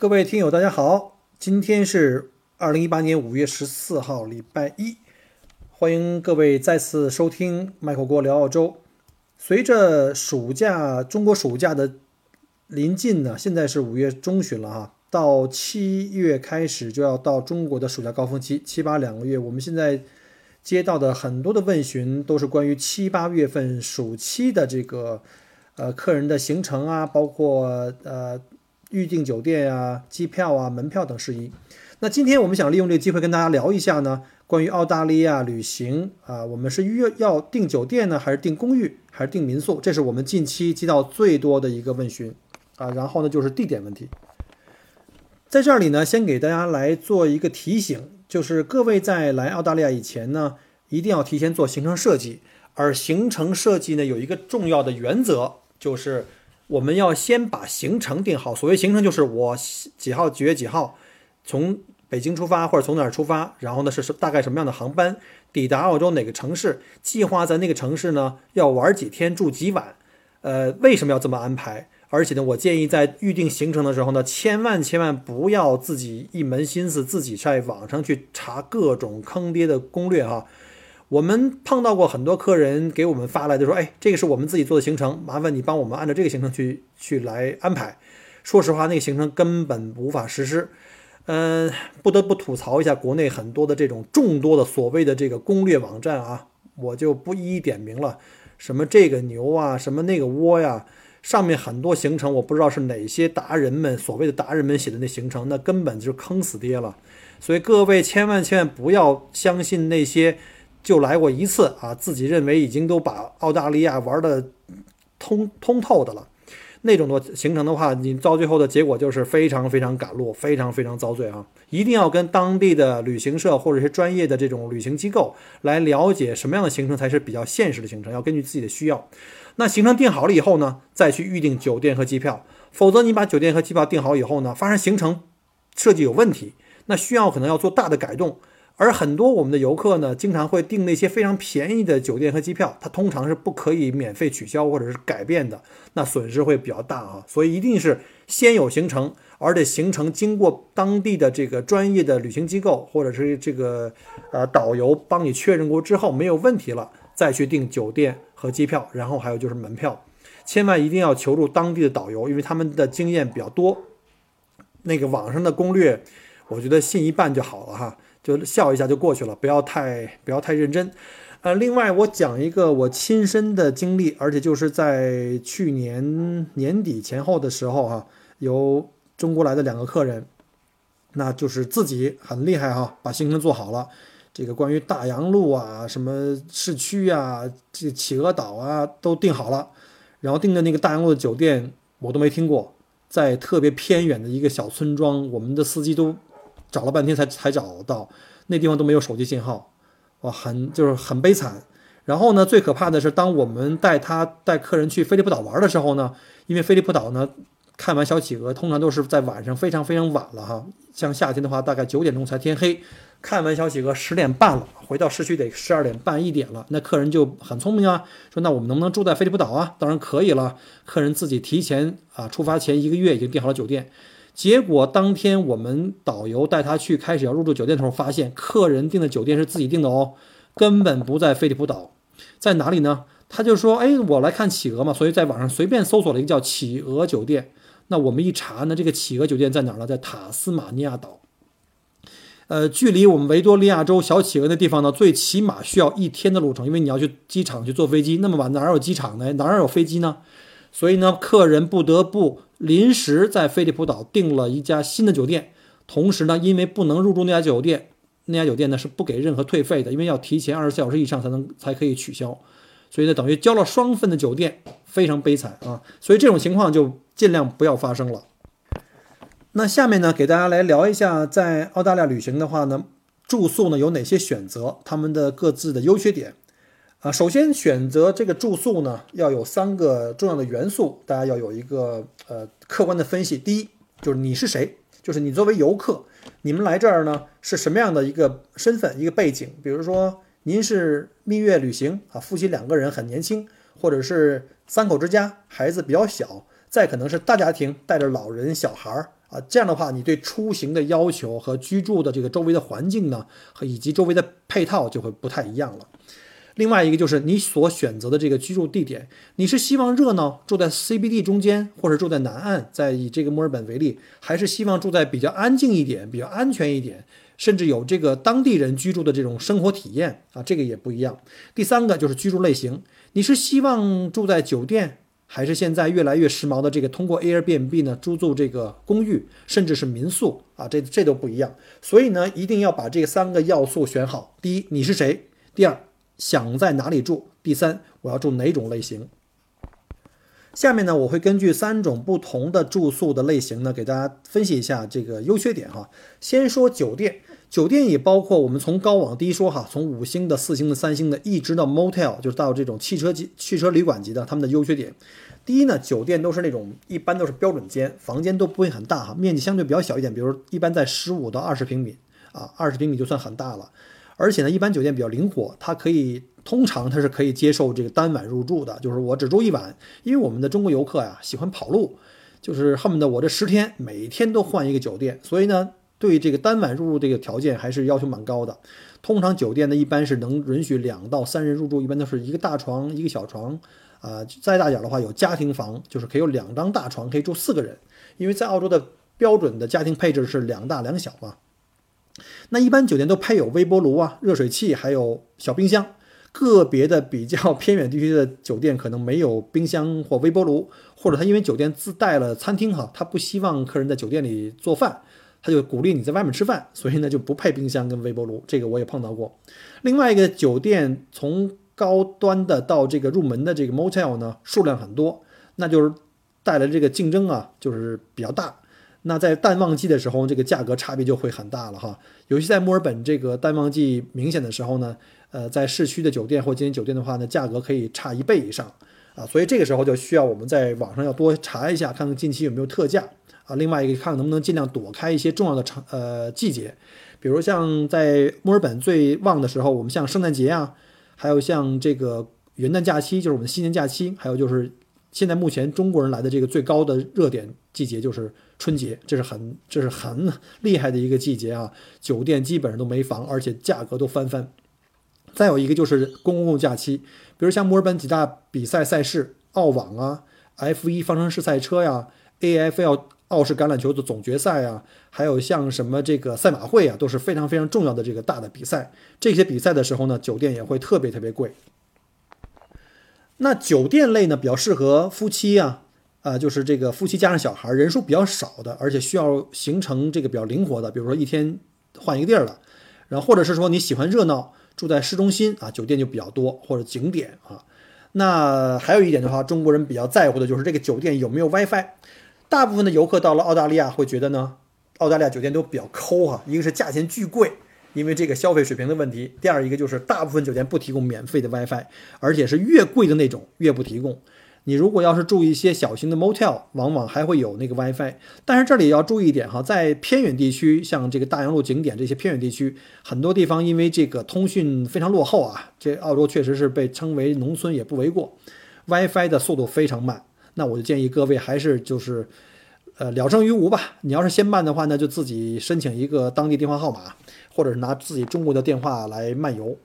各位听友，大家好，今天是二零一八年五月十四号，礼拜一，欢迎各位再次收听麦克锅聊澳洲。随着暑假，中国暑假的临近呢，现在是五月中旬了哈，到七月开始就要到中国的暑假高峰期，七八两个月。我们现在接到的很多的问询都是关于七八月份暑期的这个呃客人的行程啊，包括呃。预订酒店啊、机票啊、门票等事宜。那今天我们想利用这个机会跟大家聊一下呢，关于澳大利亚旅行啊，我们是约要订酒店呢，还是订公寓，还是订民宿？这是我们近期接到最多的一个问询啊。然后呢，就是地点问题。在这里呢，先给大家来做一个提醒，就是各位在来澳大利亚以前呢，一定要提前做行程设计。而行程设计呢，有一个重要的原则，就是。我们要先把行程定好。所谓行程，就是我几号几月几号从北京出发，或者从哪儿出发，然后呢是大概什么样的航班，抵达澳洲哪个城市，计划在那个城市呢要玩几天，住几晚。呃，为什么要这么安排？而且呢，我建议在预定行程的时候呢，千万千万不要自己一门心思自己在网上去查各种坑爹的攻略哈。我们碰到过很多客人给我们发来的说，哎，这个是我们自己做的行程，麻烦你帮我们按照这个行程去去来安排。说实话，那个行程根本无法实施。嗯，不得不吐槽一下国内很多的这种众多的所谓的这个攻略网站啊，我就不一一点名了。什么这个牛啊，什么那个窝呀，上面很多行程我不知道是哪些达人们所谓的达人们写的那行程，那根本就坑死爹了。所以各位千万千万不要相信那些。就来过一次啊，自己认为已经都把澳大利亚玩的通通透的了，那种的行程的话，你到最后的结果就是非常非常赶路，非常非常遭罪啊！一定要跟当地的旅行社或者是专业的这种旅行机构来了解什么样的行程才是比较现实的行程，要根据自己的需要。那行程定好了以后呢，再去预定酒店和机票，否则你把酒店和机票定好以后呢，发生行程设计有问题，那需要可能要做大的改动。而很多我们的游客呢，经常会订那些非常便宜的酒店和机票，它通常是不可以免费取消或者是改变的，那损失会比较大啊。所以一定是先有行程，而且行程经过当地的这个专业的旅行机构或者是这个呃导游帮你确认过之后没有问题了，再去订酒店和机票，然后还有就是门票，千万一定要求助当地的导游，因为他们的经验比较多。那个网上的攻略，我觉得信一半就好了哈。就笑一下就过去了，不要太不要太认真。呃，另外我讲一个我亲身的经历，而且就是在去年年底前后的时候啊，由中国来的两个客人，那就是自己很厉害哈，把行程做好了。这个关于大洋路啊、什么市区啊、这企鹅岛啊都订好了，然后订的那个大洋路的酒店我都没听过，在特别偏远的一个小村庄，我们的司机都。找了半天才才找到，那地方都没有手机信号，哇，很就是很悲惨。然后呢，最可怕的是，当我们带他带客人去菲利普岛玩的时候呢，因为菲利普岛呢，看完小企鹅通常都是在晚上非常非常晚了哈，像夏天的话，大概九点钟才天黑，看完小企鹅十点半了，回到市区得十二点半一点了。那客人就很聪明啊，说那我们能不能住在菲利普岛啊？当然可以了，客人自己提前啊出发前一个月已经订好了酒店。结果当天我们导游带他去开始要入住酒店的时候，发现客人订的酒店是自己订的哦，根本不在菲利普岛，在哪里呢？他就说：“哎，我来看企鹅嘛。”所以在网上随便搜索了一个叫企鹅酒店。那我们一查呢，这个企鹅酒店在哪儿呢？在塔斯马尼亚岛，呃，距离我们维多利亚州小企鹅那地方呢，最起码需要一天的路程，因为你要去机场去坐飞机。那么晚哪有机场呢？哪有飞机呢？所以呢，客人不得不临时在菲利普岛订了一家新的酒店。同时呢，因为不能入住那家酒店，那家酒店呢是不给任何退费的，因为要提前二十四小时以上才能才可以取消，所以呢等于交了双份的酒店，非常悲惨啊！所以这种情况就尽量不要发生了。那下面呢给大家来聊一下，在澳大利亚旅行的话呢，住宿呢有哪些选择，他们的各自的优缺点啊。首先选择这个住宿呢，要有三个重要的元素，大家要有一个呃客观的分析。第一就是你是谁，就是你作为游客。你们来这儿呢是什么样的一个身份、一个背景？比如说，您是蜜月旅行啊，夫妻两个人很年轻，或者是三口之家，孩子比较小，再可能是大家庭带着老人、小孩儿啊，这样的话，你对出行的要求和居住的这个周围的环境呢，和以及周围的配套就会不太一样了。另外一个就是你所选择的这个居住地点，你是希望热闹住在 CBD 中间，或者住在南岸，再以这个墨尔本为例，还是希望住在比较安静一点、比较安全一点，甚至有这个当地人居住的这种生活体验啊，这个也不一样。第三个就是居住类型，你是希望住在酒店，还是现在越来越时髦的这个通过 Airbnb 呢租住这个公寓，甚至是民宿啊，这这都不一样。所以呢，一定要把这三个要素选好。第一，你是谁？第二。想在哪里住？第三，我要住哪种类型？下面呢，我会根据三种不同的住宿的类型呢，给大家分析一下这个优缺点哈。先说酒店，酒店也包括我们从高往低说哈，从五星的、四星的、三星的，一直到 motel，就是到这种汽车级、汽车旅馆级的，他们的优缺点。第一呢，酒店都是那种一般都是标准间，房间都不会很大哈，面积相对比较小一点，比如一般在十五到二十平米啊，二十平米就算很大了。而且呢，一般酒店比较灵活，它可以通常它是可以接受这个单晚入住的，就是我只住一晚，因为我们的中国游客呀喜欢跑路，就是恨不得我这十天每天都换一个酒店，所以呢，对这个单晚入住这个条件还是要求蛮高的。通常酒店呢一般是能允许两到三人入住，一般都是一个大床一个小床，啊，再大点的话有家庭房，就是可以有两张大床可以住四个人，因为在澳洲的标准的家庭配置是两大两小嘛。那一般酒店都配有微波炉啊、热水器，还有小冰箱。个别的比较偏远地区的酒店可能没有冰箱或微波炉，或者他因为酒店自带了餐厅哈，他不希望客人在酒店里做饭，他就鼓励你在外面吃饭，所以呢就不配冰箱跟微波炉。这个我也碰到过。另外一个酒店从高端的到这个入门的这个 motel 呢，数量很多，那就是带来这个竞争啊，就是比较大。那在淡旺季的时候，这个价格差别就会很大了哈。尤其在墨尔本这个淡旺季明显的时候呢，呃，在市区的酒店或经营酒店的话呢，价格可以差一倍以上啊。所以这个时候就需要我们在网上要多查一下，看看近期有没有特价啊。另外一个，看看能不能尽量躲开一些重要的场呃季节，比如像在墨尔本最旺的时候，我们像圣诞节啊，还有像这个元旦假期，就是我们新年假期，还有就是现在目前中国人来的这个最高的热点季节就是。春节，这是很这是很厉害的一个季节啊！酒店基本上都没房，而且价格都翻番。再有一个就是公共假期，比如像墨尔本几大比赛赛事，澳网啊、F1 方程式赛车呀、AFL 澳式橄榄球的总决赛啊，还有像什么这个赛马会啊，都是非常非常重要的这个大的比赛。这些比赛的时候呢，酒店也会特别特别贵。那酒店类呢，比较适合夫妻啊。啊，就是这个夫妻加上小孩，人数比较少的，而且需要行程这个比较灵活的，比如说一天换一个地儿了，然后或者是说你喜欢热闹，住在市中心啊，酒店就比较多，或者景点啊。那还有一点的话，中国人比较在乎的就是这个酒店有没有 WiFi。大部分的游客到了澳大利亚会觉得呢，澳大利亚酒店都比较抠哈，一个是价钱巨贵，因为这个消费水平的问题；第二一个就是大部分酒店不提供免费的 WiFi，而且是越贵的那种越不提供。你如果要是住一些小型的 motel，往往还会有那个 WiFi。但是这里要注意一点哈，在偏远地区，像这个大洋路景点这些偏远地区，很多地方因为这个通讯非常落后啊，这澳洲确实是被称为农村也不为过，WiFi 的速度非常慢。那我就建议各位还是就是，呃，了胜于无吧。你要是先办的话呢，就自己申请一个当地电话号码，或者是拿自己中国的电话来漫游。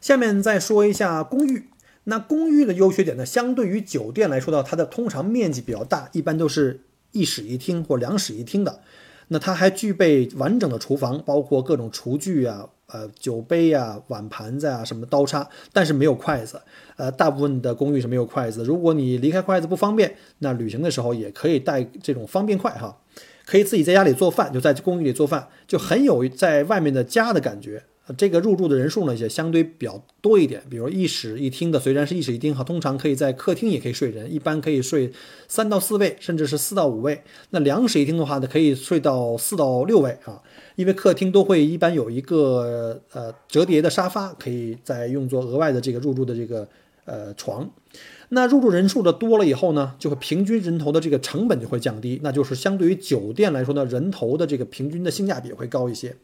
下面再说一下公寓。那公寓的优缺点呢？相对于酒店来说呢，它的通常面积比较大，一般都是一室一厅或两室一厅的。那它还具备完整的厨房，包括各种厨具啊、呃酒杯啊、碗盘子啊、什么刀叉，但是没有筷子。呃，大部分的公寓是没有筷子。如果你离开筷子不方便，那旅行的时候也可以带这种方便筷哈。可以自己在家里做饭，就在公寓里做饭，就很有在外面的家的感觉。这个入住的人数呢也相对比较多一点，比如一室一厅的，虽然是一室一厅哈，通常可以在客厅也可以睡人，一般可以睡三到四位，甚至是四到五位。那两室一厅的话呢，可以睡到四到六位啊，因为客厅都会一般有一个呃折叠的沙发，可以再用作额外的这个入住的这个呃床。那入住人数的多了以后呢，就会平均人头的这个成本就会降低，那就是相对于酒店来说呢，人头的这个平均的性价比会高一些。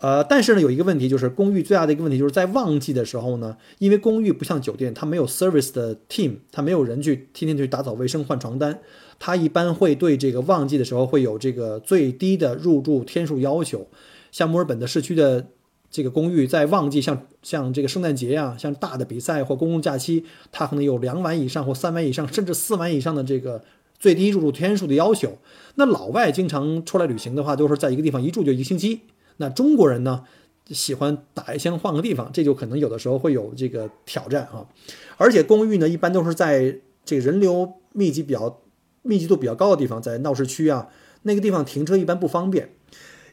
呃，但是呢，有一个问题，就是公寓最大的一个问题，就是在旺季的时候呢，因为公寓不像酒店，它没有 service 的 team，它没有人去天天去打扫卫生、换床单，它一般会对这个旺季的时候会有这个最低的入住天数要求。像墨尔本的市区的这个公寓，在旺季，像像这个圣诞节呀，像大的比赛或公共假期，它可能有两晚以上或三晚以上，甚至四晚以上的这个最低入住天数的要求。那老外经常出来旅行的话，都是在一个地方一住就一个星期。那中国人呢，喜欢打一枪换个地方，这就可能有的时候会有这个挑战啊。而且公寓呢，一般都是在这个人流密集比较、密集度比较高的地方，在闹市区啊，那个地方停车一般不方便。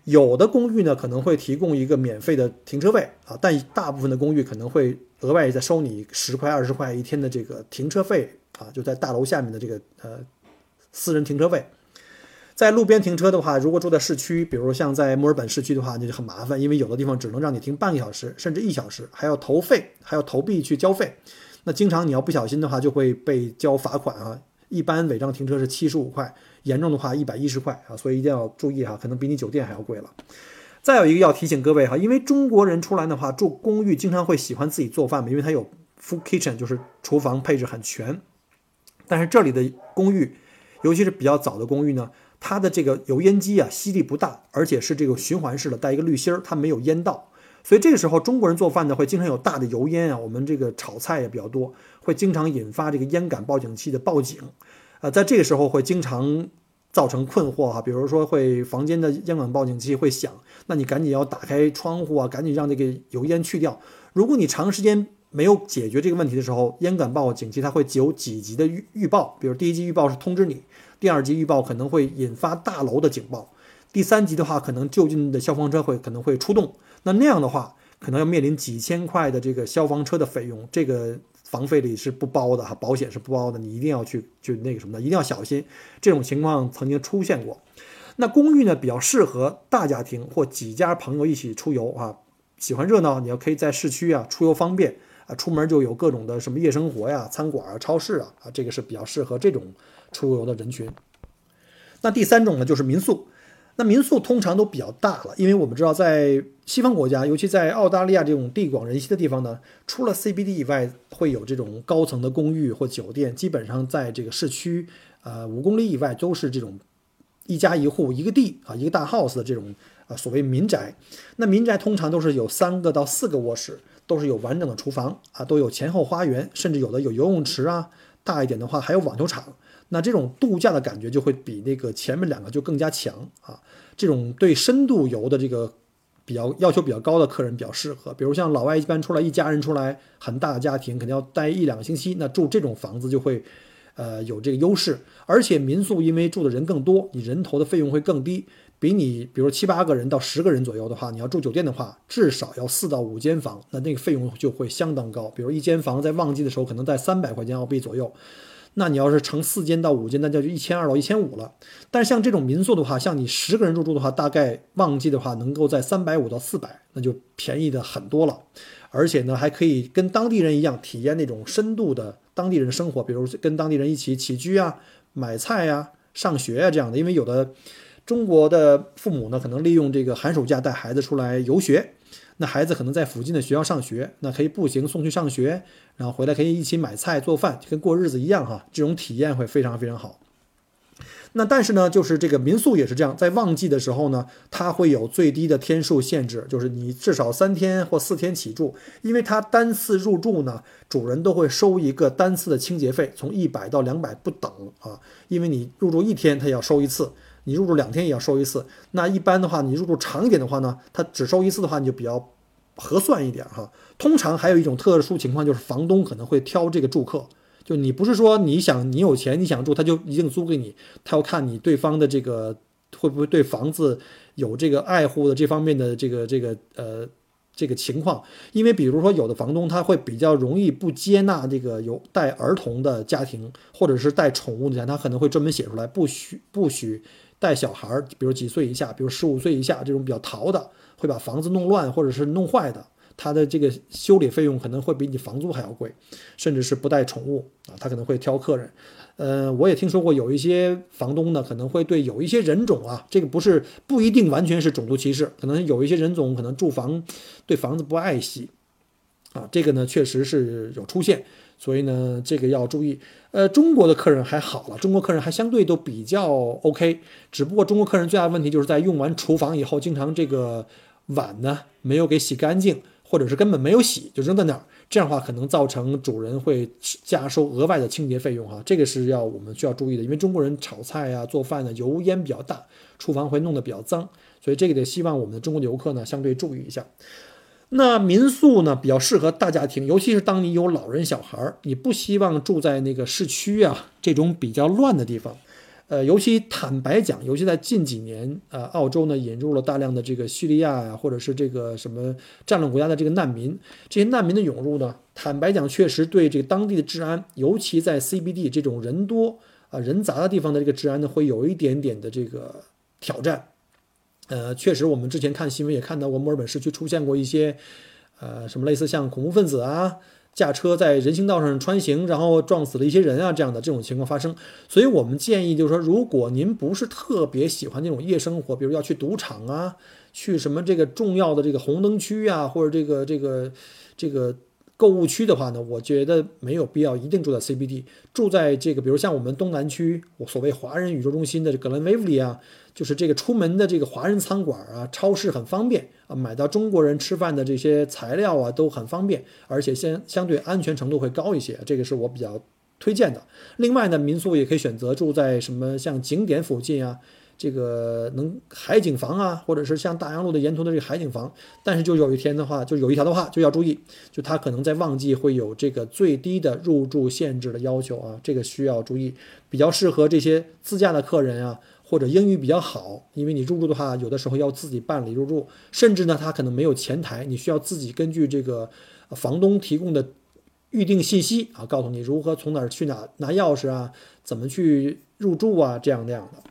有的公寓呢，可能会提供一个免费的停车位啊，但大部分的公寓可能会额外再收你十块、二十块一天的这个停车费啊，就在大楼下面的这个呃私人停车位。在路边停车的话，如果住在市区，比如像在墨尔本市区的话，那就很麻烦，因为有的地方只能让你停半个小时，甚至一小时，还要投费，还要投币去交费。那经常你要不小心的话，就会被交罚款啊。一般违章停车是七十五块，严重的话一百一十块啊，所以一定要注意哈，可能比你酒店还要贵了。再有一个要提醒各位哈，因为中国人出来的话住公寓，经常会喜欢自己做饭嘛，因为它有 full kitchen，就是厨房配置很全。但是这里的公寓，尤其是比较早的公寓呢。它的这个油烟机啊，吸力不大，而且是这个循环式的，带一个滤芯儿，它没有烟道，所以这个时候中国人做饭呢，会经常有大的油烟啊。我们这个炒菜也比较多，会经常引发这个烟感报警器的报警，呃，在这个时候会经常造成困惑哈。比如说会房间的烟感报警器会响，那你赶紧要打开窗户啊，赶紧让这个油烟去掉。如果你长时间没有解决这个问题的时候，烟感报警器它会有几级的预预报，比如第一级预报是通知你。第二级预报可能会引发大楼的警报，第三级的话，可能就近的消防车会可能会出动。那那样的话，可能要面临几千块的这个消防车的费用，这个房费里是不包的哈，保险是不包的，你一定要去就那个什么的，一定要小心。这种情况曾经出现过。那公寓呢，比较适合大家庭或几家朋友一起出游啊，喜欢热闹，你要可以在市区啊出游方便啊，出门就有各种的什么夜生活呀、餐馆啊、超市啊啊，这个是比较适合这种。出游的人群，那第三种呢，就是民宿。那民宿通常都比较大了，因为我们知道，在西方国家，尤其在澳大利亚这种地广人稀的地方呢，除了 CBD 以外，会有这种高层的公寓或酒店，基本上在这个市区，呃，五公里以外都是这种一家一户一个地啊，一个大 house 的这种啊，所谓民宅。那民宅通常都是有三个到四个卧室，都是有完整的厨房啊，都有前后花园，甚至有的有游泳池啊，大一点的话还有网球场。那这种度假的感觉就会比那个前面两个就更加强啊！这种对深度游的这个比较要求比较高的客人比较适合，比如像老外一般出来一家人出来很大的家庭，肯定要待一两个星期，那住这种房子就会，呃，有这个优势。而且民宿因为住的人更多，你人头的费用会更低，比你比如七八个人到十个人左右的话，你要住酒店的话，至少要四到五间房，那那个费用就会相当高。比如一间房在旺季的时候可能在三百块钱澳币左右。那你要是乘四间到五间，那就一千二到一千五了。但是像这种民宿的话，像你十个人入住的话，大概旺季的话能够在三百五到四百，那就便宜的很多了。而且呢，还可以跟当地人一样体验那种深度的当地人的生活，比如跟当地人一起起居啊、买菜呀、上学啊这样的。因为有的中国的父母呢，可能利用这个寒暑假带孩子出来游学。那孩子可能在附近的学校上学，那可以步行送去上学，然后回来可以一起买菜做饭，就跟过日子一样哈。这种体验会非常非常好。那但是呢，就是这个民宿也是这样，在旺季的时候呢，它会有最低的天数限制，就是你至少三天或四天起住，因为它单次入住呢，主人都会收一个单次的清洁费，从一百到两百不等啊，因为你入住一天，他要收一次。你入住两天也要收一次，那一般的话，你入住长一点的话呢，它只收一次的话，你就比较合算一点哈。通常还有一种特殊情况，就是房东可能会挑这个住客，就你不是说你想你有钱你想住，他就一定租给你，他要看你对方的这个会不会对房子有这个爱护的这方面的这个这个呃这个情况？因为比如说有的房东他会比较容易不接纳这个有带儿童的家庭，或者是带宠物的家，他可能会专门写出来不许不许带小孩儿，比如几岁以下，比如十五岁以下这种比较淘的，会把房子弄乱或者是弄坏的。他的这个修理费用可能会比你房租还要贵，甚至是不带宠物啊，他可能会挑客人。呃，我也听说过有一些房东呢，可能会对有一些人种啊，这个不是不一定完全是种族歧视，可能有一些人种可能住房对房子不爱惜啊，这个呢确实是有出现，所以呢这个要注意。呃，中国的客人还好了，中国客人还相对都比较 OK，只不过中国客人最大的问题就是在用完厨房以后，经常这个碗呢没有给洗干净。或者是根本没有洗就扔在那儿，这样的话可能造成主人会加收额外的清洁费用哈，这个是要我们需要注意的，因为中国人炒菜呀、做饭呢油烟比较大，厨房会弄得比较脏，所以这个得希望我们的中国游客呢相对注意一下。那民宿呢比较适合大家庭，尤其是当你有老人小孩儿，你不希望住在那个市区啊这种比较乱的地方。呃，尤其坦白讲，尤其在近几年，呃，澳洲呢引入了大量的这个叙利亚呀，或者是这个什么战乱国家的这个难民，这些难民的涌入呢，坦白讲，确实对这个当地的治安，尤其在 CBD 这种人多啊人杂的地方的这个治安呢，会有一点点的这个挑战。呃，确实，我们之前看新闻也看到过墨尔本市区出现过一些，呃，什么类似像恐怖分子啊。驾车在人行道上穿行，然后撞死了一些人啊，这样的这种情况发生。所以我们建议就是说，如果您不是特别喜欢那种夜生活，比如要去赌场啊，去什么这个重要的这个红灯区啊，或者这个这个这个。购物区的话呢，我觉得没有必要一定住在 CBD，住在这个，比如像我们东南区，我所谓华人宇宙中心的格兰威弗利啊，就是这个出门的这个华人餐馆啊，超市很方便啊，买到中国人吃饭的这些材料啊都很方便，而且相相对安全程度会高一些，这个是我比较推荐的。另外呢，民宿也可以选择住在什么像景点附近啊。这个能海景房啊，或者是像大洋路的沿途的这个海景房，但是就有一天的话，就有一条的话就要注意，就它可能在旺季会有这个最低的入住限制的要求啊，这个需要注意，比较适合这些自驾的客人啊，或者英语比较好，因为你入住的话，有的时候要自己办理入住，甚至呢，他可能没有前台，你需要自己根据这个房东提供的预定信息啊，告诉你如何从哪儿去哪拿钥匙啊，怎么去入住啊，这样那样的。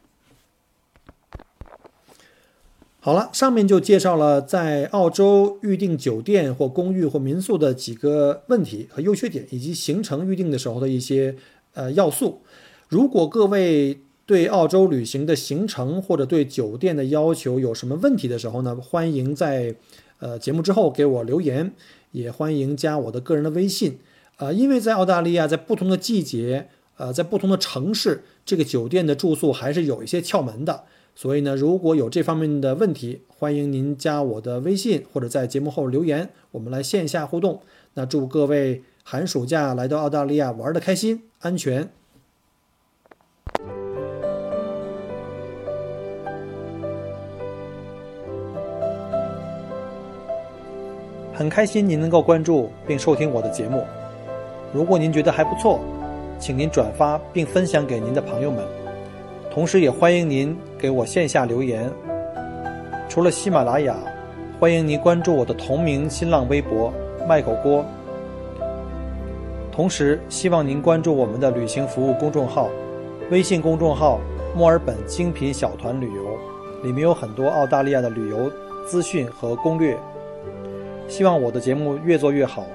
好了，上面就介绍了在澳洲预订酒店或公寓或民宿的几个问题和优缺点，以及行程预订的时候的一些呃要素。如果各位对澳洲旅行的行程或者对酒店的要求有什么问题的时候呢，欢迎在呃节目之后给我留言，也欢迎加我的个人的微信。呃，因为在澳大利亚，在不同的季节，呃，在不同的城市，这个酒店的住宿还是有一些窍门的。所以呢，如果有这方面的问题，欢迎您加我的微信或者在节目后留言，我们来线下互动。那祝各位寒暑假来到澳大利亚玩的开心、安全。很开心您能够关注并收听我的节目。如果您觉得还不错，请您转发并分享给您的朋友们。同时，也欢迎您给我线下留言。除了喜马拉雅，欢迎您关注我的同名新浪微博“麦狗锅”。同时，希望您关注我们的旅行服务公众号，微信公众号“墨尔本精品小团旅游”，里面有很多澳大利亚的旅游资讯和攻略。希望我的节目越做越好。